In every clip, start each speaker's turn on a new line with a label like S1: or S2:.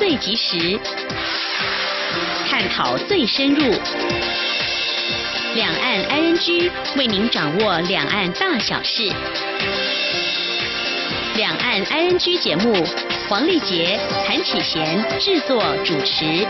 S1: 最及时，探讨最深入。两岸 ING 为您掌握两岸大小事。两岸 ING 节目，黄丽杰、谭启贤制作主持。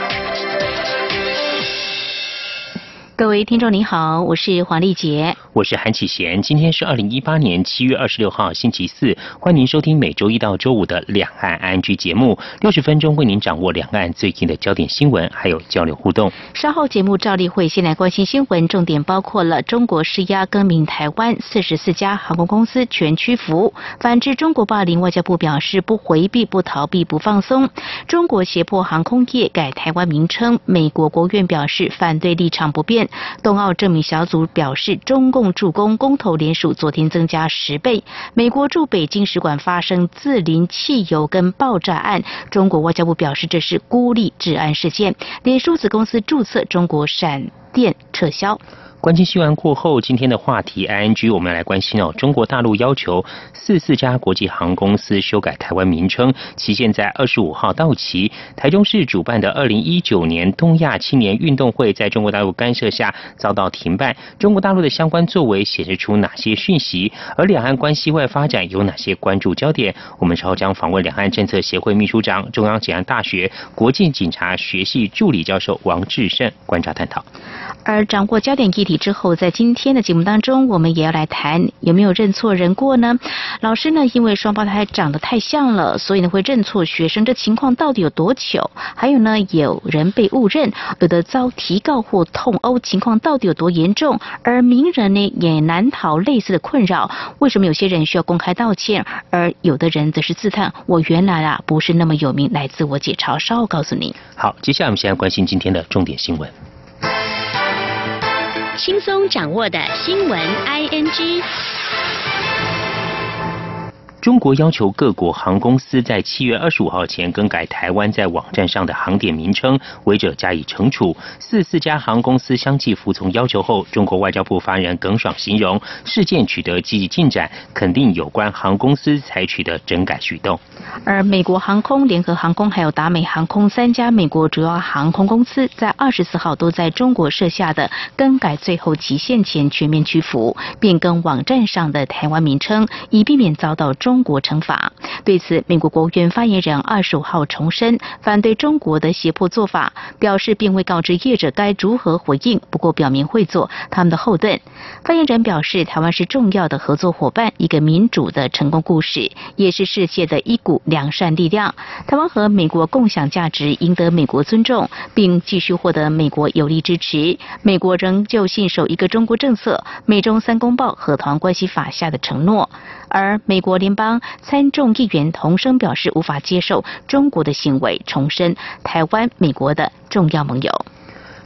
S1: 各位听众您好，我是黄丽杰，
S2: 我是韩启贤。今天是二零一八年七月二十六号星期四，欢迎您收听每周一到周五的两岸 ING 节目，六十分钟为您掌握两岸最近的焦点新闻，还有交流互动。
S1: 稍后节目照例会先来关心新闻，重点包括了中国施压更名台湾，四十四家航空公司全屈服；反制，中国霸凌，外交部表示不回避、不逃避、不放松。中国胁迫航空业改台湾名称，美国国务院表示反对立场不变。冬奥证明小组表示，中共共助攻公投联署昨天增加十倍。美国驻北京使馆发生自临汽油跟爆炸案，中国外交部表示这是孤立治安事件。联署子公司注册中国闪电撤销。
S2: 关心新闻过后，今天的话题 I N G 我们来关心哦。中国大陆要求四四家国际航空公司修改台湾名称，期限在二十五号到期。台中市主办的二零一九年东亚青年运动会在中国大陆干涉下遭到停办。中国大陆的相关作为显示出哪些讯息？而两岸关系外发展有哪些关注焦点？我们稍后将访问两岸政策协会秘书长、中央警安大学国际警察学系助理教授王志胜观察探讨。
S1: 而掌握焦点议题之后，在今天的节目当中，我们也要来谈有没有认错人过呢？老师呢，因为双胞胎长得太像了，所以呢会认错学生，这情况到底有多糗？还有呢，有人被误认，有的遭提告或痛殴，情况到底有多严重？而名人呢也难逃类似的困扰，为什么有些人需要公开道歉，而有的人则是自叹我原来啊不是那么有名，来自我解嘲？稍后告诉你。
S2: 好，接下来我们先来关心今天的重点新闻。
S1: 轻松掌握的新闻，I N G。
S2: 中国要求各国航空公司在七月二十五号前更改台湾在网站上的航点名称，违者加以惩处。四四家航公司相继服从要求后，中国外交部发言人耿爽形容事件取得积极进展，肯定有关航公司采取的整改举动。
S1: 而美国航空、联合航空还有达美航空三家美国主要航空公司在二十四号都在中国设下的更改最后期限前全面屈服，变更网站上的台湾名称，以避免遭到中。中国惩罚。对此，美国国务院发言人二十五号重申反对中国的胁迫做法，表示并未告知业者该如何回应，不过表明会做他们的后盾。发言人表示，台湾是重要的合作伙伴，一个民主的成功故事，也是世界的一股良善力量。台湾和美国共享价值，赢得美国尊重，并继续获得美国有力支持。美国仍旧信守一个中国政策，美中三公报和台湾关系法下的承诺。而美国联邦参众议员同声表示无法接受中国的行为，重申台湾美国的重要盟友。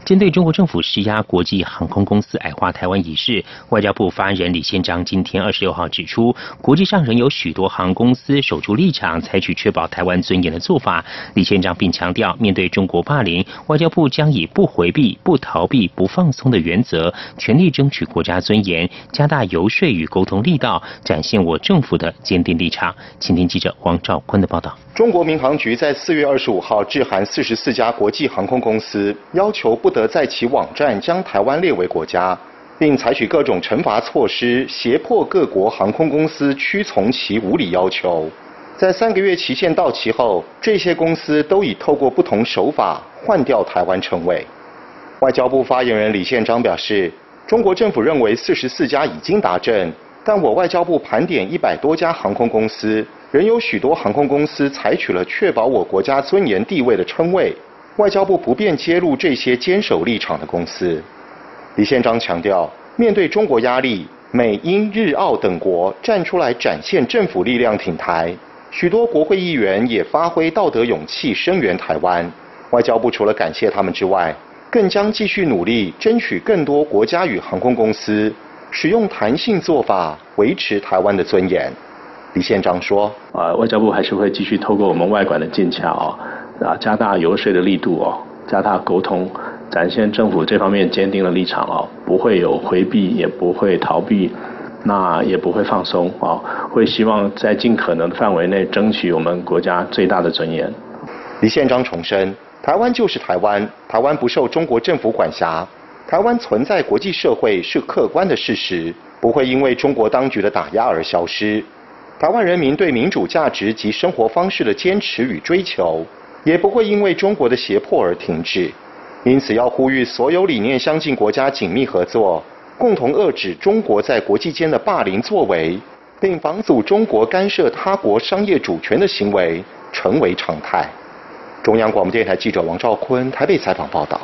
S2: 针对中国政府施压国际航空公司矮化台湾一事，外交部发言人李宪章今天二十六号指出，国际上仍有许多航空公司守住立场，采取确保台湾尊严的做法。李宪章并强调，面对中国霸凌，外交部将以不回避、不逃避、不放松的原则，全力争取国家尊严，加大游说与沟通力道，展现我政府的坚定立场。请听记者王兆坤的报道。
S3: 中国民航局在四月二十五号致函四十四家国际航空公司，要求不得在其网站将台湾列为国家，并采取各种惩罚措施，胁迫各国航空公司屈从其无理要求。在三个月期限到期后，这些公司都已透过不同手法换掉台湾称谓。外交部发言人李宪章表示，中国政府认为四十四家已经达阵，但我外交部盘点一百多家航空公司。仍有许多航空公司采取了确保我国家尊严地位的称谓，外交部不便揭露这些坚守立场的公司。李宪章强调，面对中国压力，美英日澳等国站出来展现政府力量挺台，许多国会议员也发挥道德勇气声援台湾。外交部除了感谢他们之外，更将继续努力争取更多国家与航空公司使用弹性做法，维持台湾的尊严。李县长说：“
S4: 啊，外交部还是会继续透过我们外管的进桥，啊，加大游说的力度哦，加大沟通，展现政府这方面坚定的立场哦，不会有回避，也不会逃避，那也不会放松啊，会希望在尽可能的范围内争取我们国家最大的尊严。”
S3: 李宪章重申，台湾就是台湾，台湾不受中国政府管辖，台湾存在国际社会是客观的事实，不会因为中国当局的打压而消失。台湾人民对民主价值及生活方式的坚持与追求，也不会因为中国的胁迫而停止。因此，要呼吁所有理念相近国家紧密合作，共同遏制中国在国际间的霸凌作为，并防阻中国干涉他国商业主权的行为成为常态。中央广播电台记者王兆坤台北采访报道。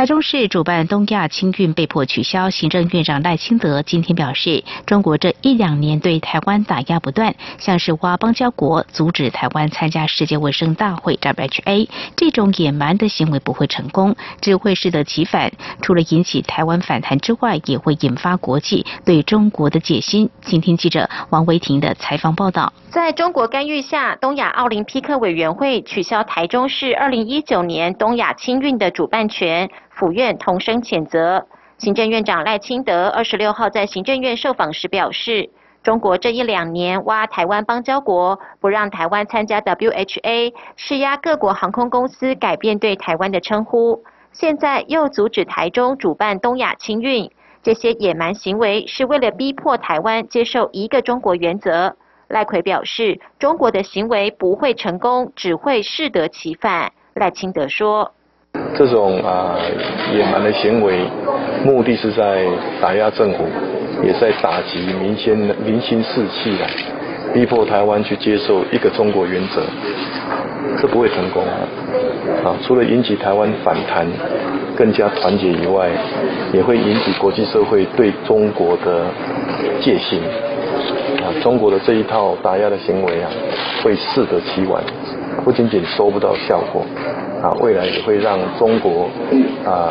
S1: 台中市主办东亚青运被迫取消，行政院长赖清德今天表示，中国这一两年对台湾打压不断，像是挖邦交国、阻止台湾参加世界卫生大会 （WHA） 这种野蛮的行为不会成功，只会适得其反。除了引起台湾反弹之外，也会引发国际对中国的戒心。请听记者王维婷的采访报道。
S5: 在中国干预下，东亚奥林匹克委员会取消台中市二零一九年东亚青运的主办权。府院同声谴责。行政院长赖清德二十六号在行政院受访时表示，中国这一两年挖台湾邦交国，不让台湾参加 WHA，施压各国航空公司改变对台湾的称呼，现在又阻止台中主办东亚青运，这些野蛮行为是为了逼迫台湾接受一个中国原则。赖奎表示，中国的行为不会成功，只会适得其反。赖清德说。
S6: 这种啊野蛮的行为，目的是在打压政府，也在打击民心民心士气的，逼迫台湾去接受一个中国原则，这不会成功啊！啊，除了引起台湾反弹、更加团结以外，也会引起国际社会对中国的戒心。啊，中国的这一套打压的行为啊，会适得其反，不仅仅收不到效果。啊，未来也会让中国啊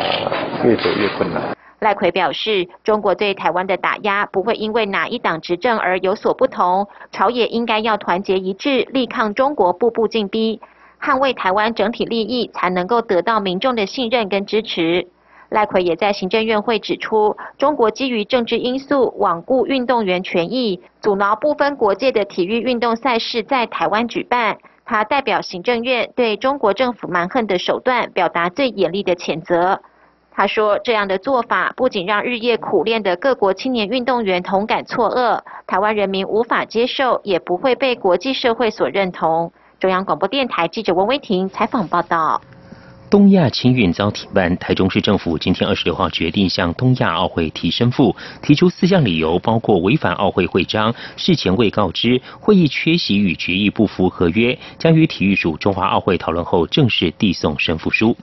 S6: 越走越困难。
S5: 赖奎表示，中国对台湾的打压不会因为哪一党执政而有所不同，朝野应该要团结一致，力抗中国步步进逼，捍卫台湾整体利益，才能够得到民众的信任跟支持。赖奎也在行政院会指出，中国基于政治因素罔顾运动员权益，阻挠部分国界的体育运动赛事在台湾举办。他代表行政院对中国政府蛮横的手段表达最严厉的谴责。他说，这样的做法不仅让日夜苦练的各国青年运动员同感错愕，台湾人民无法接受，也不会被国际社会所认同。中央广播电台记者温威婷采访报道。
S2: 东亚青运遭停办，台中市政府今天二十六号决定向东亚奥会提申复，提出四项理由，包括违反奥会会章、事前未告知、会议缺席与决议不符合约，将与体育署中华奥会讨论后正式递送申复书。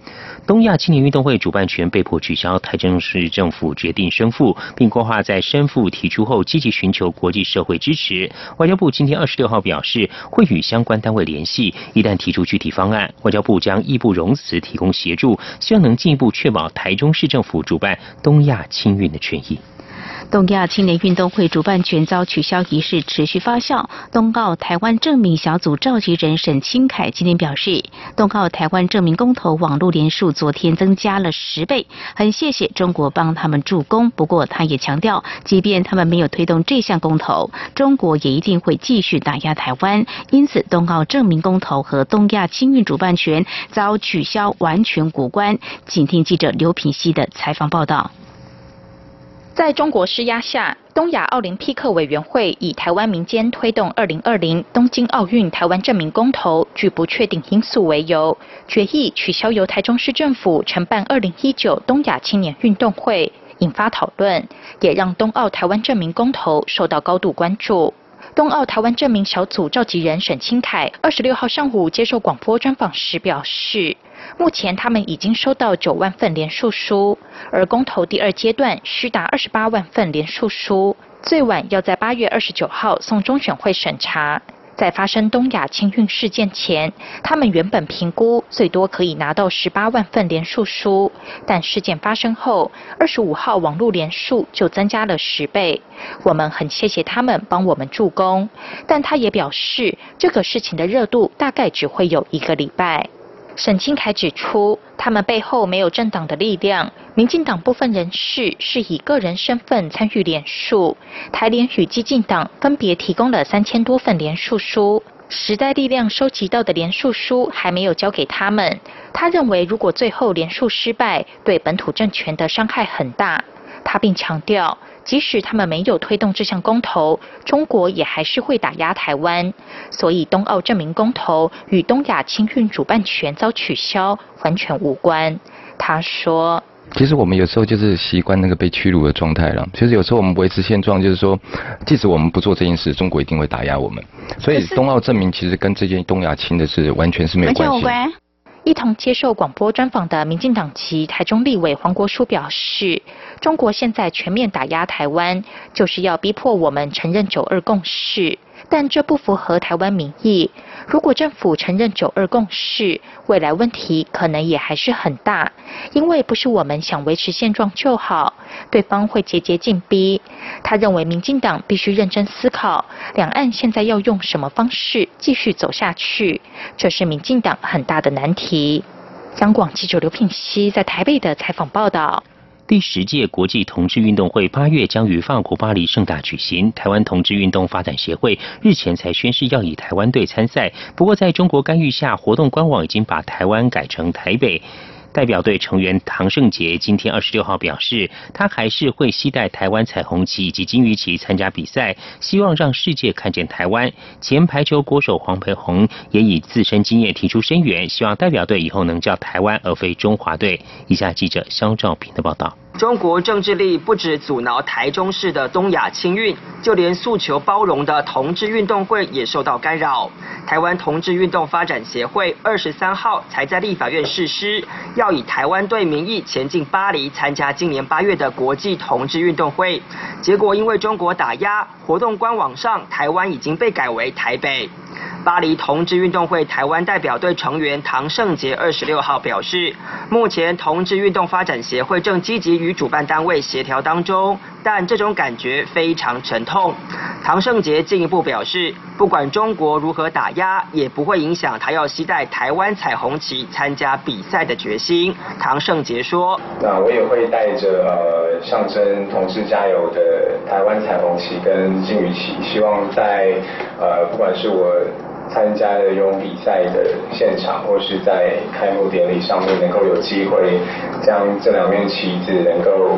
S2: 东亚青年运动会主办权被迫取消，台中市政府决定申复，并规划在申复提出后积极寻求国际社会支持。外交部今天二十六号表示，会与相关单位联系，一旦提出具体方案，外交部将义不容辞提。提供协助，希望能进一步确保台中市政府主办东亚青运的权益。
S1: 东亚青年运动会主办权遭取消一事持续发酵。东奥台湾证明小组召集人沈清凯今天表示，东奥台湾证明公投网络连数昨天增加了十倍，很谢谢中国帮他们助攻。不过他也强调，即便他们没有推动这项公投，中国也一定会继续打压台湾。因此，东奥证明公投和东亚青运主办权遭取消完全无关。请听记者刘品希的采访报道。
S7: 在中国施压下，东亚奥林匹克委员会以台湾民间推动二零二零东京奥运台湾证明公投具不确定因素为由，决议取消由台中市政府承办二零一九东亚青年运动会，引发讨论，也让东奥台湾证明公投受到高度关注。东奥台湾证明小组召集人沈清凯二十六号上午接受广播专访时表示。目前他们已经收到九万份联署书，而公投第二阶段需达二十八万份联署书，最晚要在八月二十九号送中选会审查。在发生东亚清运事件前，他们原本评估最多可以拿到十八万份联署书，但事件发生后，二十五号网络联署就增加了十倍。我们很谢谢他们帮我们助攻，但他也表示，这个事情的热度大概只会有一个礼拜。沈清凯指出，他们背后没有政党的力量，民进党部分人士是以个人身份参与联署，台联与激进党分别提供了三千多份联署书，时代力量收集到的联署书还没有交给他们。他认为，如果最后联署失败，对本土政权的伤害很大。他并强调。即使他们没有推动这项公投，中国也还是会打压台湾。所以冬奥证明公投与东亚青运主办权遭取消完全无关。他说：“
S8: 其实我们有时候就是习惯那个被屈辱的状态了。其实有时候我们维持现状，就是说，即使我们不做这件事，中国一定会打压我们。所以冬奥证明其实跟这件东亚青的是完全是没有关系。”
S7: 一同接受广播专访的民进党籍台中立委黄国书表示。中国现在全面打压台湾，就是要逼迫我们承认九二共识，但这不符合台湾民意。如果政府承认九二共识，未来问题可能也还是很大，因为不是我们想维持现状就好，对方会节节进逼。他认为民进党必须认真思考，两岸现在要用什么方式继续走下去，这是民进党很大的难题。央广记者刘品熙在台北的采访报道。
S2: 第十届国际同志运动会八月将于法国巴黎盛大举行。台湾同志运动发展协会日前才宣誓要以台湾队参赛，不过在中国干预下，活动官网已经把台湾改成台北。代表队成员唐胜杰今天二十六号表示，他还是会期待台湾彩虹旗以及金鱼旗参加比赛，希望让世界看见台湾。前排球国手黄培宏也以自身经验提出声援，希望代表队以后能叫台湾而非中华队。以下记者肖兆平的报道。
S9: 中国政治力不止阻挠台中市的东亚青运，就连诉求包容的同志运动会也受到干扰。台湾同志运动发展协会二十三号才在立法院誓师，要以台湾队名义前进巴黎参加今年八月的国际同志运动会。结果因为中国打压，活动官网上台湾已经被改为台北。巴黎同志运动会台湾代表队成员唐胜杰二十六号表示，目前同志运动发展协会正积极与与主办单位协调当中，但这种感觉非常沉痛。唐胜杰进一步表示，不管中国如何打压，也不会影响他要期待台湾彩虹旗参加比赛的决心。唐胜杰说：“
S10: 那我也会带着呃象征同志加油的台湾彩虹旗跟金鱼旗，希望在呃不管是我。”参加的游泳比赛的现场，或是在开幕典礼上面，能够有机会将这两面旗子能够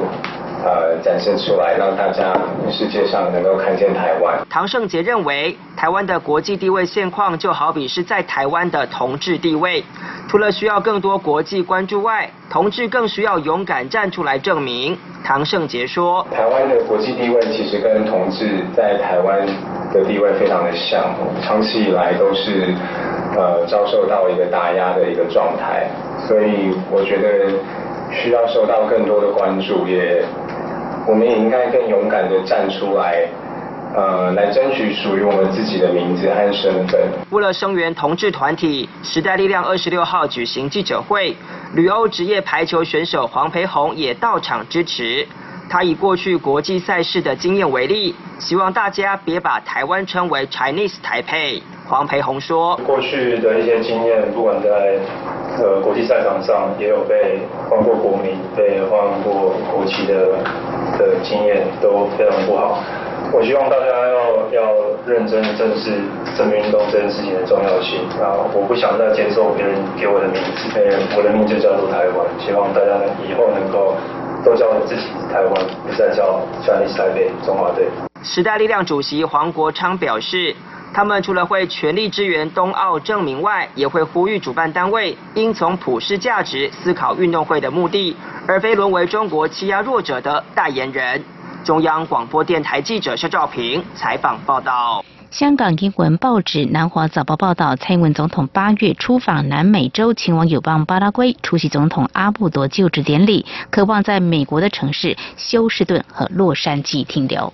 S10: 呃展现出来，让大家世界上能够看见台湾。
S9: 唐胜杰认为，台湾的国际地位现况就好比是在台湾的同志地位，除了需要更多国际关注外，同志更需要勇敢站出来证明。唐胜杰说：“
S10: 台湾的国际地位其实跟同志在台湾的地位非常的像，长期以来都是呃遭受到一个打压的一个状态，所以我觉得需要受到更多的关注，也我们也应该更勇敢的站出来，呃，来争取属于我们自己的名字和身份。”
S9: 为了声援同志团体，时代力量二十六号举行记者会。旅欧职业排球选手黄培宏也到场支持。他以过去国际赛事的经验为例，希望大家别把台湾称为 Chinese 台北。黄培宏说：“
S10: 过去的一些经验，不管在呃国际赛场上，也有被换过国民、被换过国旗的的经验，都非常不好。”我希望大家要要认真正视正面运动这件事情的重要性啊！我不想再接受别人给我的名字，我的名字叫做台湾。希望大家以后能够都叫自己台湾，不再叫 Chinese 台北中华队。
S9: 时代力量主席黄国昌表示，他们除了会全力支援冬奥证明外，也会呼吁主办单位应从普世价值思考运动会的目的，而非沦为中国欺压弱者的代言人。中央广播电台记者肖兆平采访报道。
S1: 香港英文报纸《南华早报》报道，蔡英文总统八月出访南美洲，前往友邦巴拉圭出席总统阿布多就职典礼，渴望在美国的城市休斯顿和洛杉矶停留。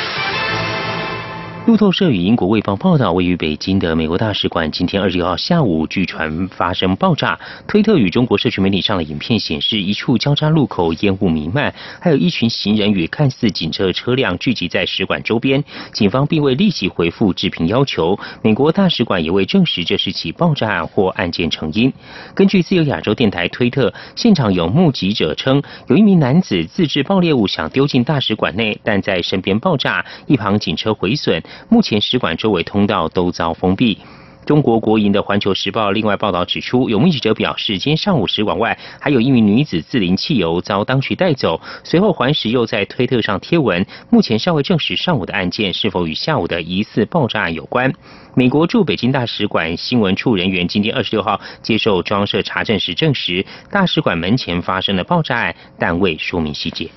S2: 路透社与英国卫报报道，位于北京的美国大使馆今天二十六号下午据传发生爆炸。推特与中国社区媒体上的影片显示，一处交叉路口烟雾弥漫，还有一群行人与看似警车车辆聚集在使馆周边。警方并未立即回复置评要求。美国大使馆也未证实这是起爆炸案或案件成因。根据自由亚洲电台推特，现场有目击者称，有一名男子自制爆裂物想丢进大使馆内，但在身边爆炸，一旁警车毁损。目前使馆周围通道都遭封闭。中国国营的《环球时报》另外报道指出，有目击者表示，今天上午使馆外还有一名女子自淋汽油遭当局带走。随后，环时又在推特上贴文，目前尚未证实上午的案件是否与下午的疑似爆炸案有关。美国驻北京大使馆新闻处人员今天二十六号接受装设查证时证实，大使馆门前发生了爆炸案，但未说明细节。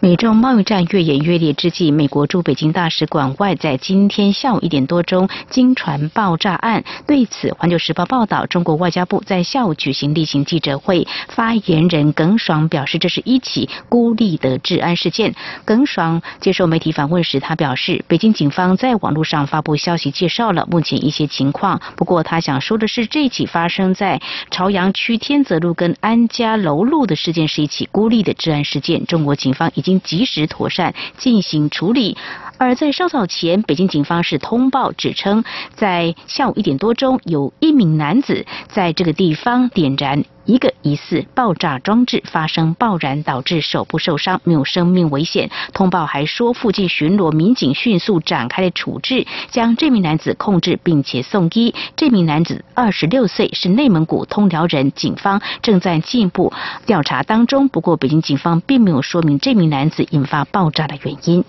S1: 美中贸易战越演越烈之际，美国驻北京大使馆外在今天下午一点多钟惊传爆炸案。对此，《环球时报》报道，中国外交部在下午举行例行记者会，发言人耿爽表示，这是一起孤立的治安事件。耿爽接受媒体访问时，他表示，北京警方在网络上发布消息，介绍了目目前一些情况。不过，他想说的是，这起发生在朝阳区天泽路跟安家楼路的事件是一起孤立的治安事件。中国警方已。经及时妥善进行处理，而在稍早前，北京警方是通报指称，在下午一点多钟，有一名男子在这个地方点燃一个疑似爆炸装置，发生爆燃，导致手部受伤，没有生命危险。通报还说，附近巡逻民警迅速展开了处置，将这名男子控制并且送医。这名男子二十六岁，是内蒙古通辽人，警方正在进一步调查当中。不过，北京警方并没有说明这名男。男子引发爆炸的原因。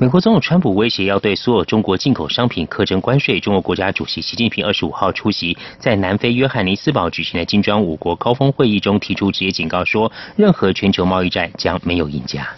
S2: 美国总统川普威胁要对所有中国进口商品课征关税。中国国家主席习近平二十五号出席在南非约翰尼斯堡举行的金砖五国高峰会议中，提出直接警告说，任何全球贸易战将没有赢家。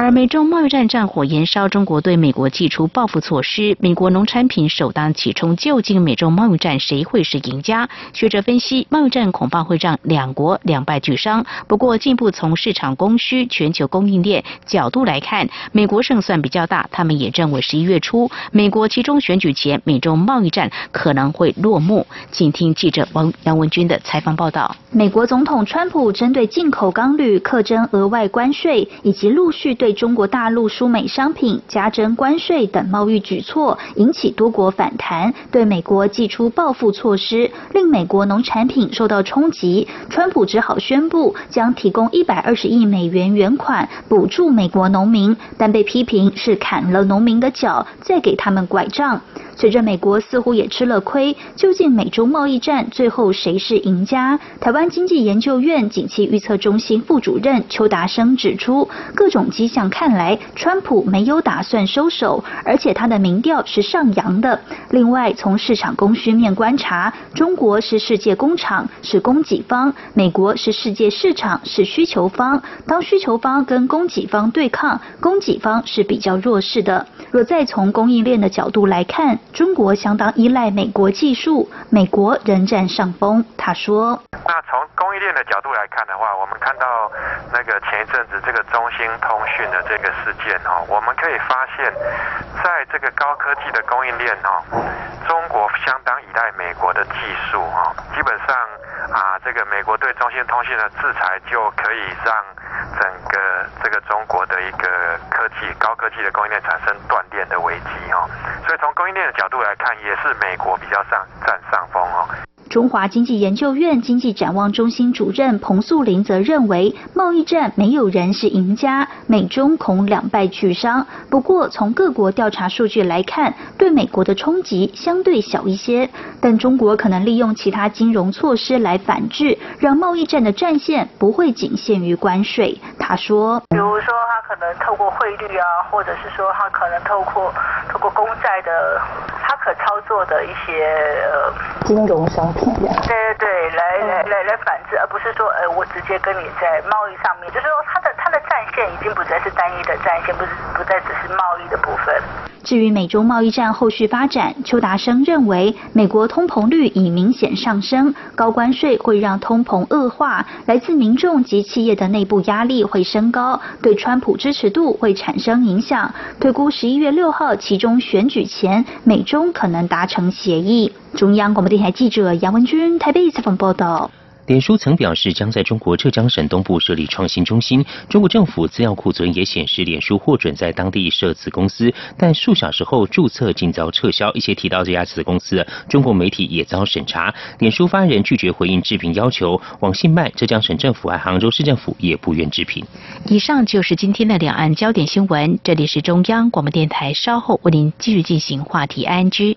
S1: 而美中贸易战战火延烧，中国对美国祭出报复措施，美国农产品首当其冲。究竟美中贸易战谁会是赢家？学者分析，贸易战恐怕会让两国两败俱伤。不过，进一步从市场供需、全球供应链角度来看，美国胜算比较大。他们也认为，十一月初美国其中选举前，美中贸易战可能会落幕。请听记者王杨文军的采访报道。
S11: 美国总统川普针对进口钢铝课征额外关税，以及陆续对中国大陆输美商品加征关税等贸易举措引起多国反弹，对美国寄出报复措施，令美国农产品受到冲击。川普只好宣布将提供一百二十亿美元原款补助美国农民，但被批评是砍了农民的脚，再给他们拐杖。随着美国似乎也吃了亏，究竟美中贸易战最后谁是赢家？台湾经济研究院景气预测中心副主任邱达生指出，各种迹象看来，川普没有打算收手，而且他的民调是上扬的。另外，从市场供需面观察，中国是世界工厂，是供给方；美国是世界市场，是需求方。当需求方跟供给方对抗，供给方是比较弱势的。若再从供应链的角度来看，中国相当依赖美国技术，美国仍占上风。他说：“
S12: 那从供应链的角度来看的话，我们看到那个前一阵子这个中兴通讯的这个事件哦，我们可以发现，在这个高科技的供应链哦，中国相当依赖美国的技术哦，基本上啊，这个美国对中兴通讯的制裁就可以让。”整个这个中国的一个科技高科技的供应链产生断裂的危机哦，所以从供应链的角度来看，也是美国比较上占上风哦。
S11: 中华经济研究院经济展望中心主任彭素林则认为，贸易战没有人是赢家，美中恐两败俱伤。不过，从各国调查数据来看，对美国的冲击相对小一些。但中国可能利用其他金融措施来反制，让贸易战的战线不会仅限于关税。他说，
S13: 比如说他可能透过汇率啊，或者是说他可能透过透过公债的。他可操作的一些呃
S11: 金融商对
S13: 对对，来来来来反制，而不是说呃我直接跟你在贸易上面，就是说他在战线已经不再是单一的战线，不是不再只是贸易的部分。
S11: 至于美中贸易战后续发展，邱达生认为，美国通膨率已明显上升，高关税会让通膨恶化，来自民众及企业的内部压力会升高，对川普支持度会产生影响。推估十一月六号其中选举前，美中可能达成协议。中央广播电台记者杨文君台北采访报道。
S2: 脸书曾表示将在中国浙江省东部设立创新中心。中国政府资料库存也显示，脸书获准在当地设子公司，但数小时后注册竟遭撤销。一些提到这家子公司，中国媒体也遭审查。脸书发言人拒绝回应置评要求。网信办、浙江省政府和杭州市政府也不愿置评。
S1: 以上就是今天的两岸焦点新闻。这里是中央广播电台，稍后为您继续进行话题 ING。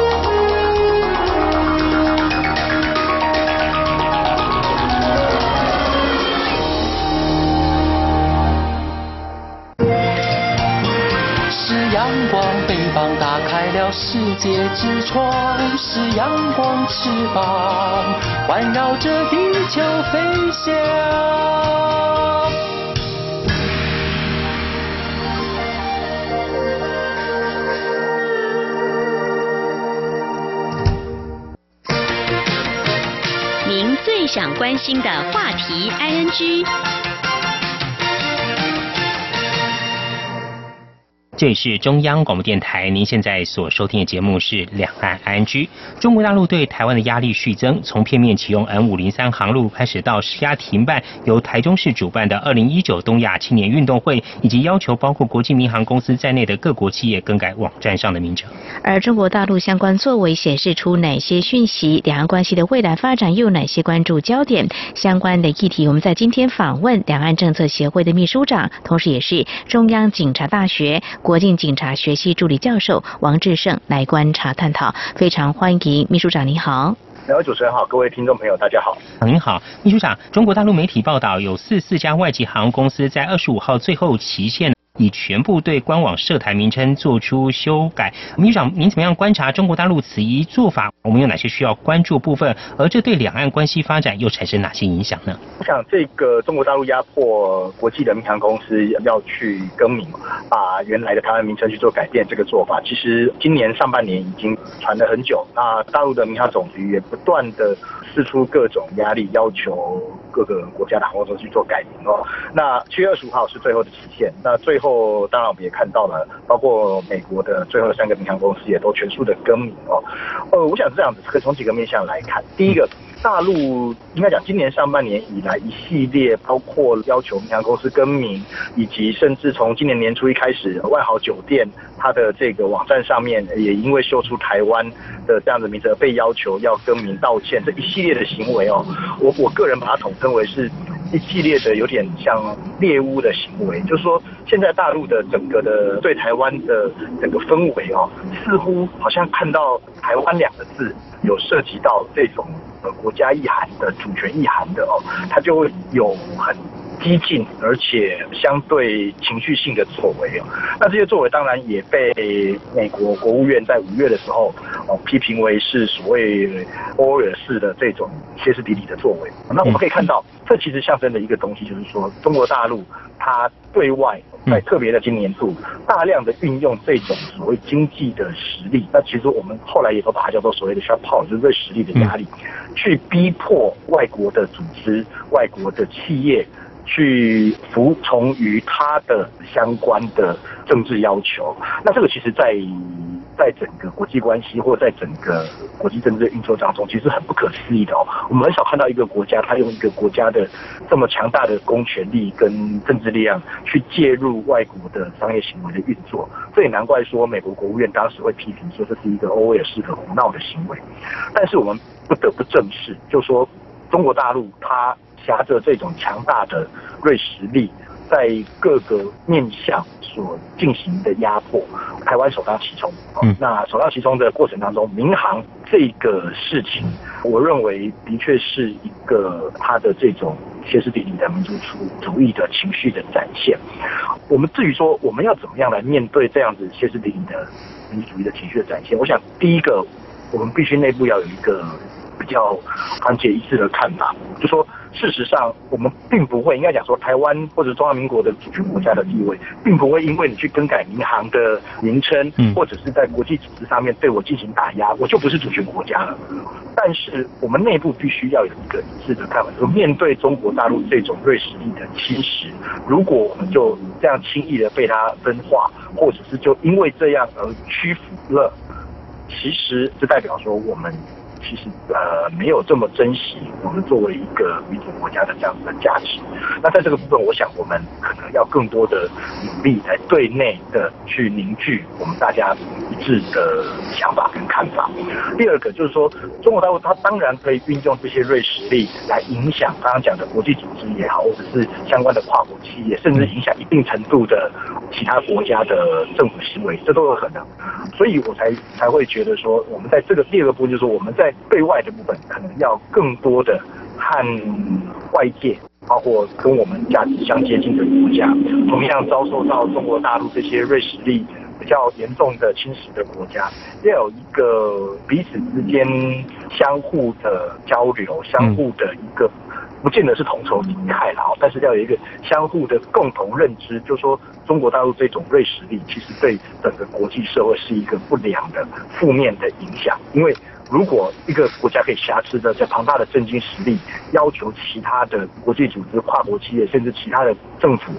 S14: 世界之窗，是阳光翅膀，环绕着地球飞翔。
S15: 您最想关心的话题，ING。
S2: 这里是中央广播电台，您现在所收听的节目是《两岸安居》。中国大陆对台湾的压力续增，从片面启用 N 五零三航路开始，到施压停办由台中市主办的二零一九东亚青年运动会，以及要求包括国际民航公司在内的各国企业更改网站上的名称。
S1: 而中国大陆相关作为显示出哪些讯息？两岸关系的未来发展又有哪些关注焦点？相关的议题，我们在今天访问两岸政策协会的秘书长，同时也是中央警察大学。境警察学系助理教授王志胜来观察探讨，非常欢迎秘书长，您好。
S16: 两位主持人好，各位听众朋友，大家好。
S2: 您好，秘书长。中国大陆媒体报道，有四四家外籍航空公司在二十五号最后期限。已全部对官网涉台名称做出修改。秘书长，您怎么样观察中国大陆此一做法？我们有哪些需要关注部分？而这对两岸关系发展又产生哪些影响呢？
S16: 我想，这个中国大陆压迫国际的民航公司要去更名，把原来的台湾名称去做改变，这个做法其实今年上半年已经传了很久。那大陆的民航总局也不断的释出各种压力，要求各个国家的航空公司去做改名哦。那七月二十五号是最后的期限，那最后。哦，当然我们也看到了，包括美国的最后的三个民航公司也都全数的更名哦。呃，我想是这样子，可以从几个面向来看。第一个，大陆应该讲今年上半年以来一系列包括要求民航公司更名，以及甚至从今年年初一开始，万豪酒店它的这个网站上面也因为秀出台湾的这样的名字被要求要更名道歉，这一系列的行为哦，我我个人把它统称为是。一系列的有点像猎巫的行为，就是说，现在大陆的整个的对台湾的整个氛围哦，似乎好像看到台湾两个字有涉及到这种呃国家意涵的主权意涵的哦，它就会有很。激进而且相对情绪性的作为哦，那这些作为当然也被美国国务院在五月的时候哦批评为是所谓欧尔式的这种歇斯底里的作为。那我们可以看到，这其实象征的一个东西就是说，中国大陆它对外在特别的今年度大量的运用这种所谓经济的实力，那其实我们后来也都把它叫做所谓的 sharp power，就是对实力的压力，去逼迫外国的组织、外国的企业。去服从于他的相关的政治要求，那这个其实，在在整个国际关系或在整个国际政治的运作当中，其实很不可思议的哦。我们很少看到一个国家，他用一个国家的这么强大的公权力跟政治力量去介入外国的商业行为的运作。这也难怪说，美国国务院当时会批评说这是一个欧尔式的胡闹的行为。但是我们不得不正视，就说中国大陆它。夹着这种强大的锐实力，在各个面向所进行的压迫，台湾首当其冲。嗯，那首当其冲的过程当中，民航这个事情，我认为的确是一个他的这种歇斯底里的民族主主义的情绪的展现。我们至于说我们要怎么样来面对这样子歇斯底里的民族主义的情绪的展现，我想第一个，我们必须内部要有一个比较团结一致的看法，就说。事实上，我们并不会应该讲说，台湾或者中华民国的主权国家的地位，并不会因为你去更改银行的名称，或者是在国际组织上面对我进行打压，我就不是主权国家了。但是我们内部必须要有一个一致的看法，就面对中国大陆这种瑞士力的侵蚀，如果我们就这样轻易的被它分化，或者是就因为这样而屈服了，其实就代表说我们。其实呃没有这么珍惜我们作为一个民主国家的这样子的价值。那在这个部分，我想我们可能要更多的努力来对内的去凝聚我们大家一致的想法跟看法。第二个就是说，中国大陆它当然可以运用这些锐实力来影响刚刚讲的国际组织也好，或者是相关的跨国企业，甚至影响一定程度的其他国家的政府行为，这都有可能。所以我才才会觉得说，我们在这个第二个部分就是我们在对外的部分可能要更多的和外界，包括跟我们价值相接近的国家，同样遭受到中国大陆这些锐实力比较严重的侵蚀的国家，要有一个彼此之间相互的交流，相互的一个。不见得是同仇敌忾了，但是要有一个相互的共同认知，就是说中国大陆这种锐实力，其实对整个国际社会是一个不良的、负面的影响。因为如果一个国家可以瑕疵的在庞大的政经实力，要求其他的国际组织、跨国企业，甚至其他的政府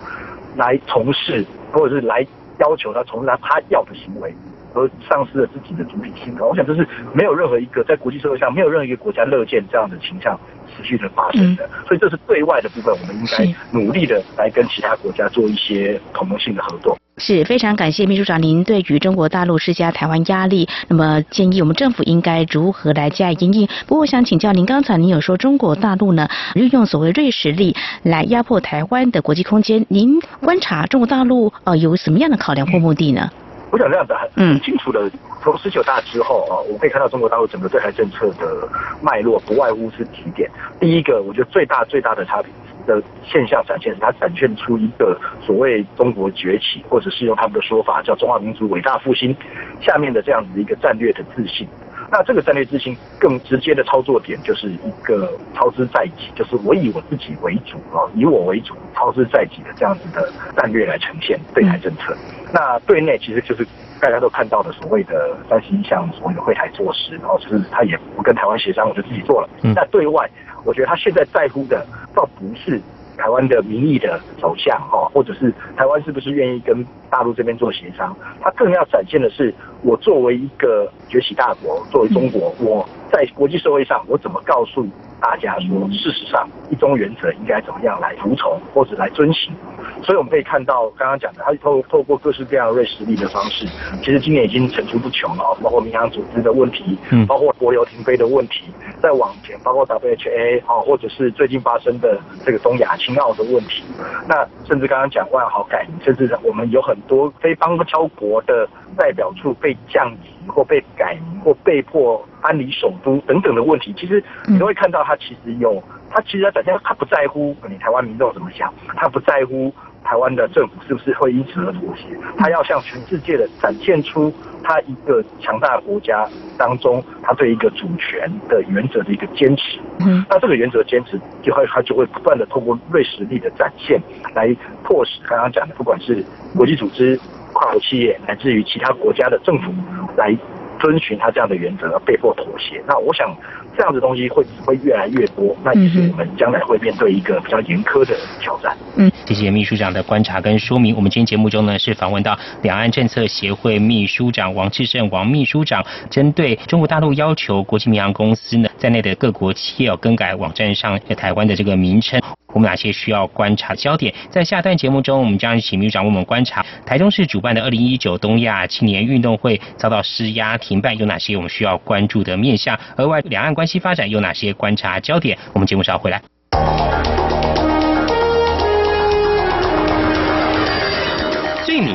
S16: 来从事，或者是来要求他从事他他要的行为。而丧失了自己的主体性，我想这是没有任何一个在国际社会上没有任何一个国家乐见这样的倾向持续的发生的，所以这是对外的部分，我们应该努力的来跟其他国家做一些同盟性的合作。
S1: 是非常感谢秘书长您对于中国大陆施加台湾压力，那么建议我们政府应该如何来加以应应？不过我想请教您，刚才您有说中国大陆呢运用所谓锐实力来压迫台湾的国际空间，您观察中国大陆呃有什么样的考量或目的呢？
S16: 我想这样子很清楚的，从十九大之后啊，我们可以看到中国大陆整个对台政策的脉络，不外乎是几点。第一个，我觉得最大最大的差别的现象展现，它展现出一个所谓中国崛起，或者是用他们的说法叫中华民族伟大复兴下面的这样子一个战略的自信。那这个战略自信更直接的操作点，就是一个操之在己，就是我以我自己为主啊，以我为主，操之在己的这样子的战略来呈现对台政策。那对内其实就是大家都看到的所谓的三十一项所谓的会台措施，然后就是他也不跟台湾协商，我就自己做了。那对外，我觉得他现在在乎的倒不是。台湾的民意的走向，哈，或者是台湾是不是愿意跟大陆这边做协商？他更要展现的是，我作为一个崛起大国，作为中国，我在国际社会上，我怎么告诉大家说，事实上一中原则应该怎么样来服从或者来遵循。所以我们可以看到，刚刚讲的，它透透过各式各样瑞士力的方式，其实今年已经层出不穷了，包括民航组织的问题，嗯，包括国流停飞的问题，再往前，包括 WHA 啊，或者是最近发生的这个东亚青奥的问题，那甚至刚刚讲万豪改名，甚至我们有很多非邦交国的代表处被降级或被改名或被迫搬离首都等等的问题，其实你都会看到他其实有，他其实展现他不在乎你台湾民众怎么想，他不在乎。台湾的政府是不是会因此而妥协？他要向全世界的展现出他一个强大的国家当中，他对一个主权的原则的一个坚持。嗯，那这个原则坚持，就会他就会不断的通过瑞实力的展现，来迫使刚刚讲的，不管是国际组织、跨国企业，乃至于其他国家的政府，来遵循他这样的原则而被迫妥协。那我想。这样的东西会会越来越多，那也是我们将来会面对一个比较严苛的挑战。
S2: 嗯，谢谢秘书长的观察跟说明。我们今天节目中呢是访问到两岸政策协会秘书长王志胜王秘书长，针对中国大陆要求国际民航公司呢在内的各国企业更改网站上台湾的这个名称。我们哪些需要观察焦点？在下段节目中，我们将请秘书长为我们观察台中市主办的二零一九东亚青年运动会遭到施压停办，有哪些我们需要关注的面向？额外两岸关系发展有哪些观察焦点？我们节目稍后回来。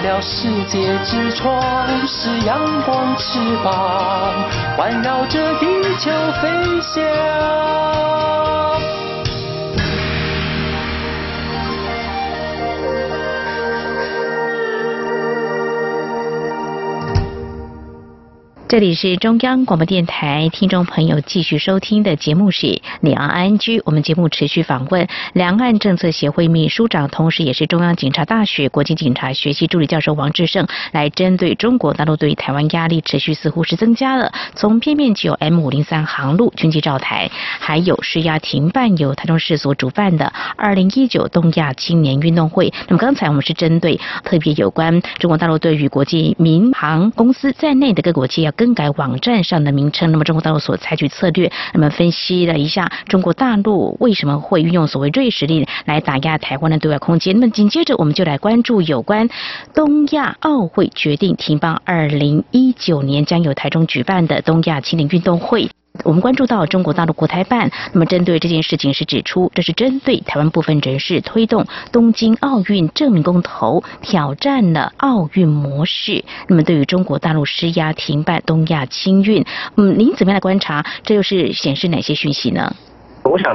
S14: 了世界之窗是阳光翅膀，环绕着地球飞翔。
S1: 这里是中央广播电台，听众朋友继续收听的节目是《两岸 ING》。我们节目持续访问两岸政策协会秘书长，同时也是中央警察大学国际警察学系助理教授王志胜，来针对中国大陆对台湾压力持续似乎是增加了。从片面只有 M 五零三航路军机照台，还有施压停办由台中市所主办的二零一九东亚青年运动会。那么刚才我们是针对特别有关中国大陆对于国际民航公司在内的各国企业。更改网站上的名称，那么中国大陆所采取策略，那么分析了一下中国大陆为什么会运用所谓瑞士力来打压台湾的对外空间。那么紧接着我们就来关注有关东亚奥会决定停办，二零一九年将由台中举办的东亚青年运动会。我们关注到中国大陆国台办，那么针对这件事情是指出，这是针对台湾部分人士推动东京奥运证明公投，挑战了奥运模式。那么对于中国大陆施压停办东亚青运，嗯，您怎么样来观察？这又是显示哪些讯息呢？
S16: 我想，